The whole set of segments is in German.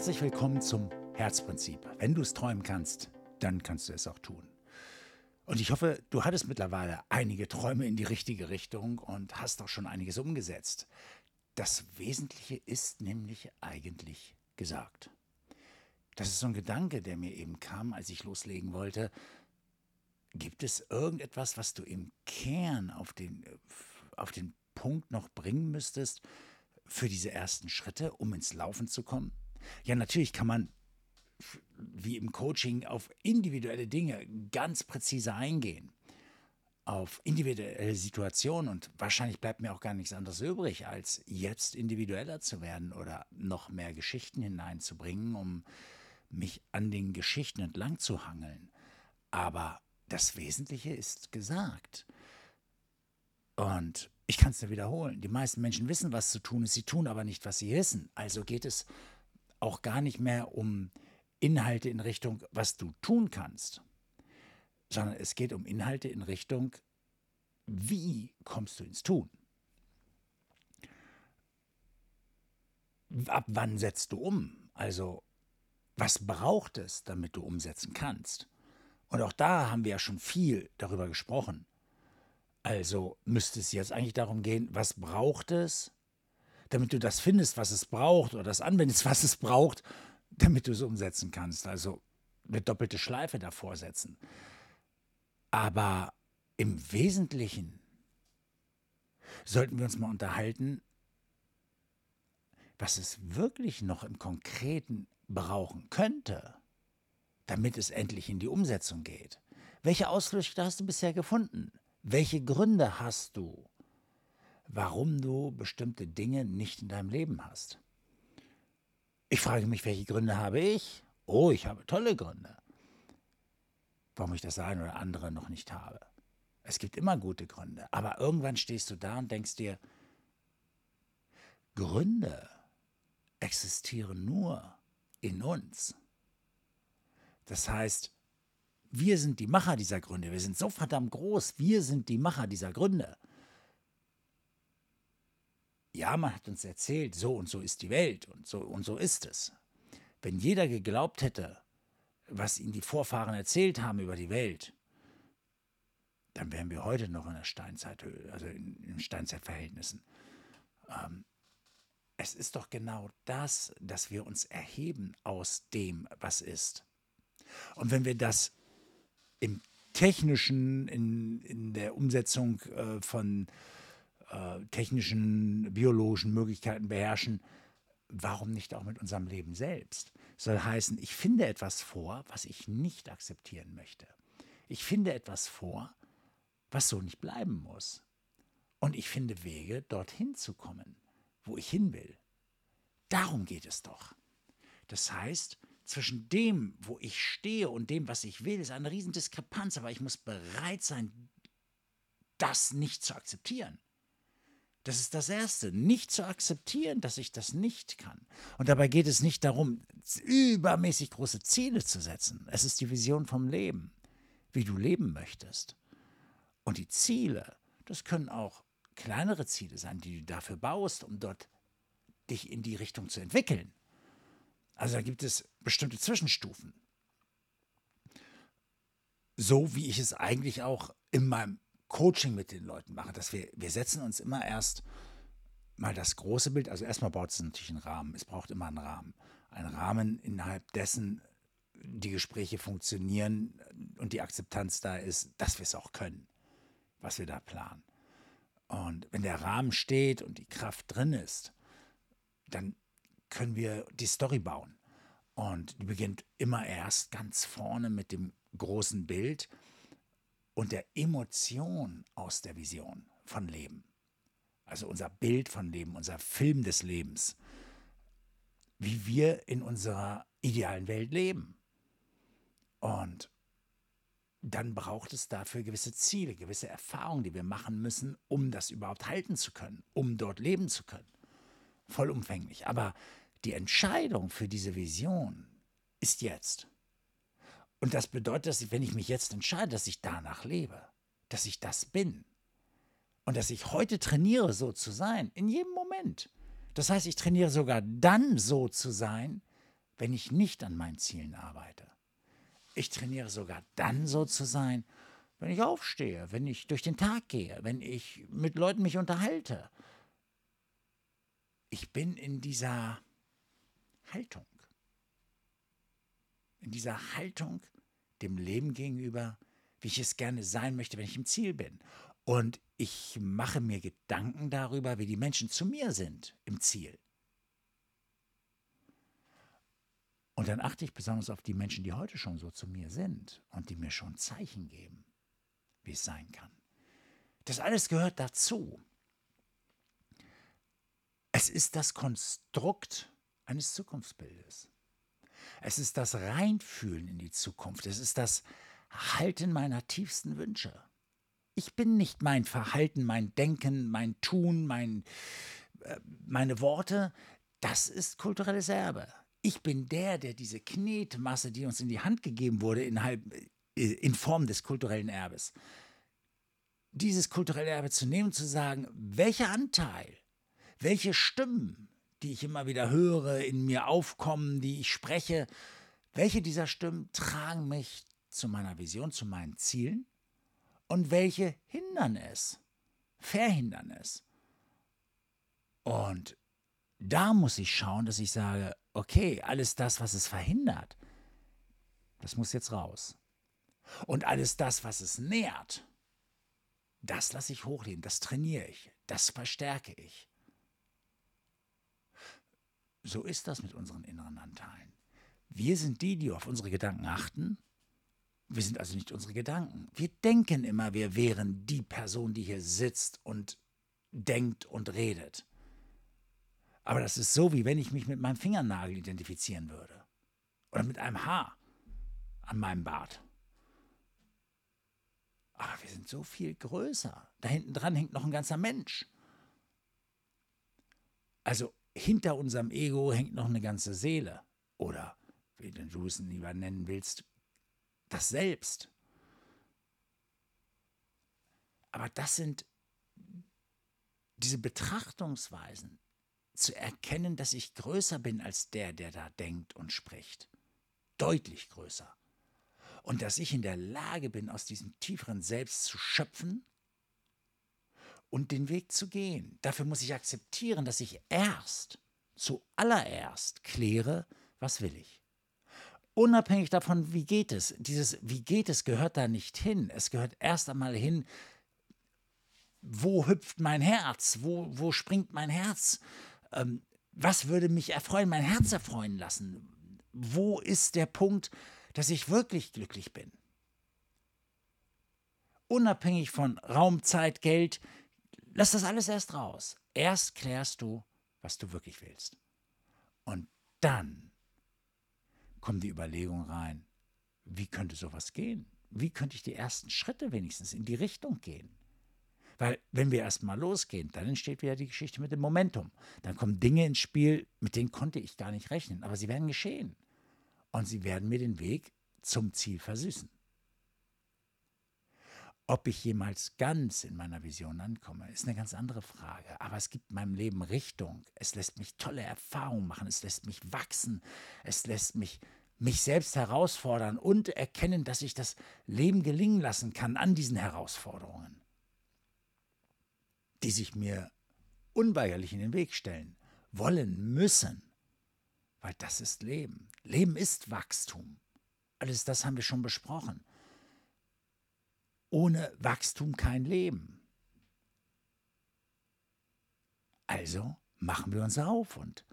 Herzlich willkommen zum Herzprinzip. Wenn du es träumen kannst, dann kannst du es auch tun. Und ich hoffe, du hattest mittlerweile einige Träume in die richtige Richtung und hast auch schon einiges umgesetzt. Das Wesentliche ist nämlich eigentlich gesagt. Das ist so ein Gedanke, der mir eben kam, als ich loslegen wollte. Gibt es irgendetwas, was du im Kern auf den, auf den Punkt noch bringen müsstest für diese ersten Schritte, um ins Laufen zu kommen? Ja, natürlich kann man wie im Coaching auf individuelle Dinge ganz präzise eingehen, auf individuelle Situationen und wahrscheinlich bleibt mir auch gar nichts anderes übrig, als jetzt individueller zu werden oder noch mehr Geschichten hineinzubringen, um mich an den Geschichten entlang zu hangeln. Aber das Wesentliche ist gesagt. Und ich kann es nur wiederholen. Die meisten Menschen wissen, was zu tun ist, sie tun aber nicht, was sie wissen. Also geht es auch gar nicht mehr um Inhalte in Richtung, was du tun kannst, sondern es geht um Inhalte in Richtung, wie kommst du ins Tun? Ab wann setzt du um? Also, was braucht es, damit du umsetzen kannst? Und auch da haben wir ja schon viel darüber gesprochen. Also müsste es jetzt eigentlich darum gehen, was braucht es, damit du das findest, was es braucht, oder das anwendest, was es braucht, damit du es umsetzen kannst. Also eine doppelte Schleife davor setzen. Aber im Wesentlichen sollten wir uns mal unterhalten, was es wirklich noch im Konkreten brauchen könnte, damit es endlich in die Umsetzung geht. Welche Ausflüchte hast du bisher gefunden? Welche Gründe hast du, warum du bestimmte Dinge nicht in deinem Leben hast. Ich frage mich, welche Gründe habe ich? Oh, ich habe tolle Gründe. Warum ich das eine oder andere noch nicht habe. Es gibt immer gute Gründe, aber irgendwann stehst du da und denkst dir, Gründe existieren nur in uns. Das heißt, wir sind die Macher dieser Gründe. Wir sind so verdammt groß. Wir sind die Macher dieser Gründe ja, man hat uns erzählt, so und so ist die Welt und so und so ist es. Wenn jeder geglaubt hätte, was ihnen die Vorfahren erzählt haben über die Welt, dann wären wir heute noch in der Steinzeit, also in, in Steinzeitverhältnissen. Ähm, es ist doch genau das, dass wir uns erheben aus dem, was ist. Und wenn wir das im technischen, in, in der Umsetzung äh, von äh, technischen, biologischen Möglichkeiten beherrschen, warum nicht auch mit unserem Leben selbst? Soll heißen, ich finde etwas vor, was ich nicht akzeptieren möchte. Ich finde etwas vor, was so nicht bleiben muss. Und ich finde Wege, dorthin zu kommen, wo ich hin will. Darum geht es doch. Das heißt, zwischen dem, wo ich stehe und dem, was ich will, ist eine Riesendiskrepanz, aber ich muss bereit sein, das nicht zu akzeptieren. Das ist das Erste, nicht zu akzeptieren, dass ich das nicht kann. Und dabei geht es nicht darum, übermäßig große Ziele zu setzen. Es ist die Vision vom Leben, wie du leben möchtest. Und die Ziele, das können auch kleinere Ziele sein, die du dafür baust, um dort dich in die Richtung zu entwickeln. Also da gibt es bestimmte Zwischenstufen. So wie ich es eigentlich auch in meinem Coaching mit den Leuten mache, dass wir, wir setzen uns immer erst mal das große Bild, also erstmal baut es natürlich einen Rahmen, es braucht immer einen Rahmen. Ein Rahmen, innerhalb dessen die Gespräche funktionieren und die Akzeptanz da ist, dass wir es auch können, was wir da planen. Und wenn der Rahmen steht und die Kraft drin ist, dann können wir die Story bauen. Und die beginnt immer erst ganz vorne mit dem großen Bild und der Emotion aus der Vision von Leben. Also unser Bild von Leben, unser Film des Lebens. Wie wir in unserer idealen Welt leben. Und dann braucht es dafür gewisse Ziele, gewisse Erfahrungen, die wir machen müssen, um das überhaupt halten zu können, um dort leben zu können. Vollumfänglich. Aber die Entscheidung für diese Vision ist jetzt. Und das bedeutet, dass ich, wenn ich mich jetzt entscheide, dass ich danach lebe, dass ich das bin. Und dass ich heute trainiere, so zu sein, in jedem Moment. Das heißt, ich trainiere sogar dann so zu sein, wenn ich nicht an meinen Zielen arbeite. Ich trainiere sogar dann so zu sein, wenn ich aufstehe, wenn ich durch den Tag gehe, wenn ich mit Leuten mich unterhalte. Ich bin in dieser Haltung. In dieser Haltung dem Leben gegenüber, wie ich es gerne sein möchte, wenn ich im Ziel bin. Und ich mache mir Gedanken darüber, wie die Menschen zu mir sind im Ziel. Und dann achte ich besonders auf die Menschen, die heute schon so zu mir sind und die mir schon Zeichen geben wie es sein kann. Das alles gehört dazu. Es ist das Konstrukt eines Zukunftsbildes. Es ist das Reinfühlen in die Zukunft. Es ist das Halten meiner tiefsten Wünsche. Ich bin nicht mein Verhalten, mein Denken, mein Tun, mein, äh, meine Worte. Das ist kulturelles Erbe. Ich bin der, der diese Knetmasse, die uns in die Hand gegeben wurde, innerhalb, äh, in Form des kulturellen Erbes. Dieses kulturelle Erbe zu nehmen, zu sagen, welcher Anteil, welche Stimmen, die ich immer wieder höre, in mir aufkommen, die ich spreche, welche dieser Stimmen tragen mich zu meiner Vision, zu meinen Zielen und welche hindern es, verhindern es. Und da muss ich schauen, dass ich sage, okay, alles das, was es verhindert, das muss jetzt raus. Und alles das, was es nährt, das lasse ich hochleben, das trainiere ich, das verstärke ich. So ist das mit unseren inneren Anteilen. Wir sind die, die auf unsere Gedanken achten. Wir sind also nicht unsere Gedanken. Wir denken immer, wir wären die Person, die hier sitzt und denkt und redet. Aber das ist so, wie wenn ich mich mit meinem Fingernagel identifizieren würde. Oder mit einem Haar an meinem Bart. Aber wir sind so viel größer. Da hinten dran hängt noch ein ganzer Mensch. Also hinter unserem Ego hängt noch eine ganze Seele. Oder, wie du es lieber nennen willst, das Selbst. Aber das sind diese Betrachtungsweisen, zu erkennen, dass ich größer bin als der, der da denkt und spricht. Deutlich größer und dass ich in der Lage bin, aus diesem tieferen Selbst zu schöpfen und den Weg zu gehen. Dafür muss ich akzeptieren, dass ich erst, zuallererst kläre, was will ich. Unabhängig davon, wie geht es. Dieses wie geht es gehört da nicht hin. Es gehört erst einmal hin, wo hüpft mein Herz, wo, wo springt mein Herz, ähm, was würde mich erfreuen, mein Herz erfreuen lassen. Wo ist der Punkt, dass ich wirklich glücklich bin. Unabhängig von Raum, Zeit, Geld, lass das alles erst raus. Erst klärst du, was du wirklich willst. Und dann kommen die Überlegungen rein, wie könnte sowas gehen? Wie könnte ich die ersten Schritte wenigstens in die Richtung gehen? Weil wenn wir erstmal losgehen, dann entsteht wieder die Geschichte mit dem Momentum. Dann kommen Dinge ins Spiel, mit denen konnte ich gar nicht rechnen, aber sie werden geschehen und sie werden mir den Weg zum Ziel versüßen. Ob ich jemals ganz in meiner Vision ankomme, ist eine ganz andere Frage. Aber es gibt meinem Leben Richtung. Es lässt mich tolle Erfahrungen machen. Es lässt mich wachsen. Es lässt mich mich selbst herausfordern und erkennen, dass ich das Leben gelingen lassen kann an diesen Herausforderungen, die sich mir unweigerlich in den Weg stellen, wollen müssen. Weil das ist Leben. Leben ist Wachstum. Alles das haben wir schon besprochen. Ohne Wachstum kein Leben. Also machen wir uns auf und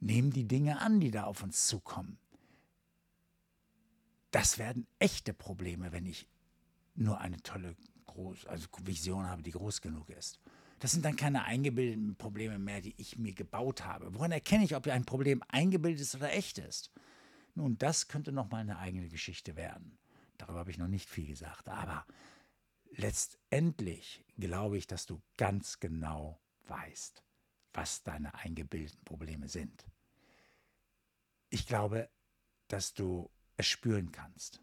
nehmen die Dinge an, die da auf uns zukommen. Das werden echte Probleme, wenn ich nur eine tolle groß, also Vision habe, die groß genug ist. Das sind dann keine eingebildeten Probleme mehr, die ich mir gebaut habe. Woran erkenne ich, ob ein Problem eingebildet ist oder echt ist? Nun, das könnte noch mal eine eigene Geschichte werden. Darüber habe ich noch nicht viel gesagt. Aber letztendlich glaube ich, dass du ganz genau weißt, was deine eingebildeten Probleme sind. Ich glaube, dass du es spüren kannst.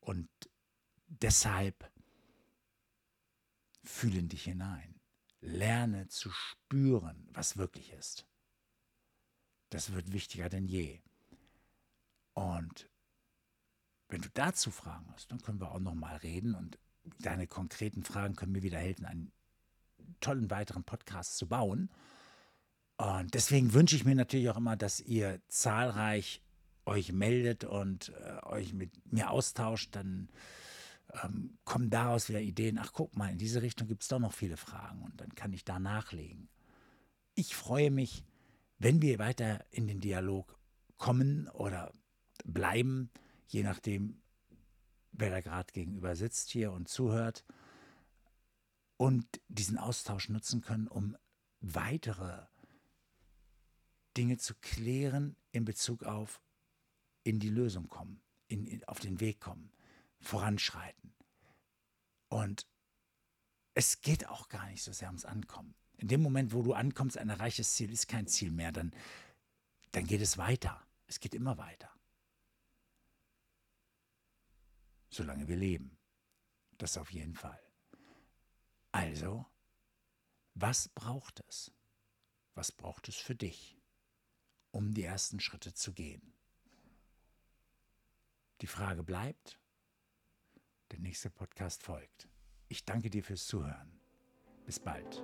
Und deshalb Fühle in dich hinein. Lerne zu spüren, was wirklich ist. Das wird wichtiger denn je. Und wenn du dazu Fragen hast, dann können wir auch noch mal reden und deine konkreten Fragen können mir wieder helfen, einen tollen weiteren Podcast zu bauen. Und deswegen wünsche ich mir natürlich auch immer, dass ihr zahlreich euch meldet und äh, euch mit mir austauscht. Dann ähm, kommen daraus wieder Ideen. Ach, guck mal, in diese Richtung gibt es doch noch viele Fragen und dann kann ich da nachlegen. Ich freue mich, wenn wir weiter in den Dialog kommen oder bleiben, je nachdem, wer da gerade gegenüber sitzt hier und zuhört und diesen Austausch nutzen können, um weitere Dinge zu klären in Bezug auf in die Lösung kommen, in, in, auf den Weg kommen, voranschreiten. Und es geht auch gar nicht so sehr ums Ankommen. In dem Moment, wo du ankommst, ein erreichtes Ziel ist kein Ziel mehr, dann, dann geht es weiter. Es geht immer weiter. Solange wir leben. Das auf jeden Fall. Also, was braucht es? Was braucht es für dich, um die ersten Schritte zu gehen? Die Frage bleibt, der nächste Podcast folgt. Ich danke dir fürs Zuhören. Bis bald.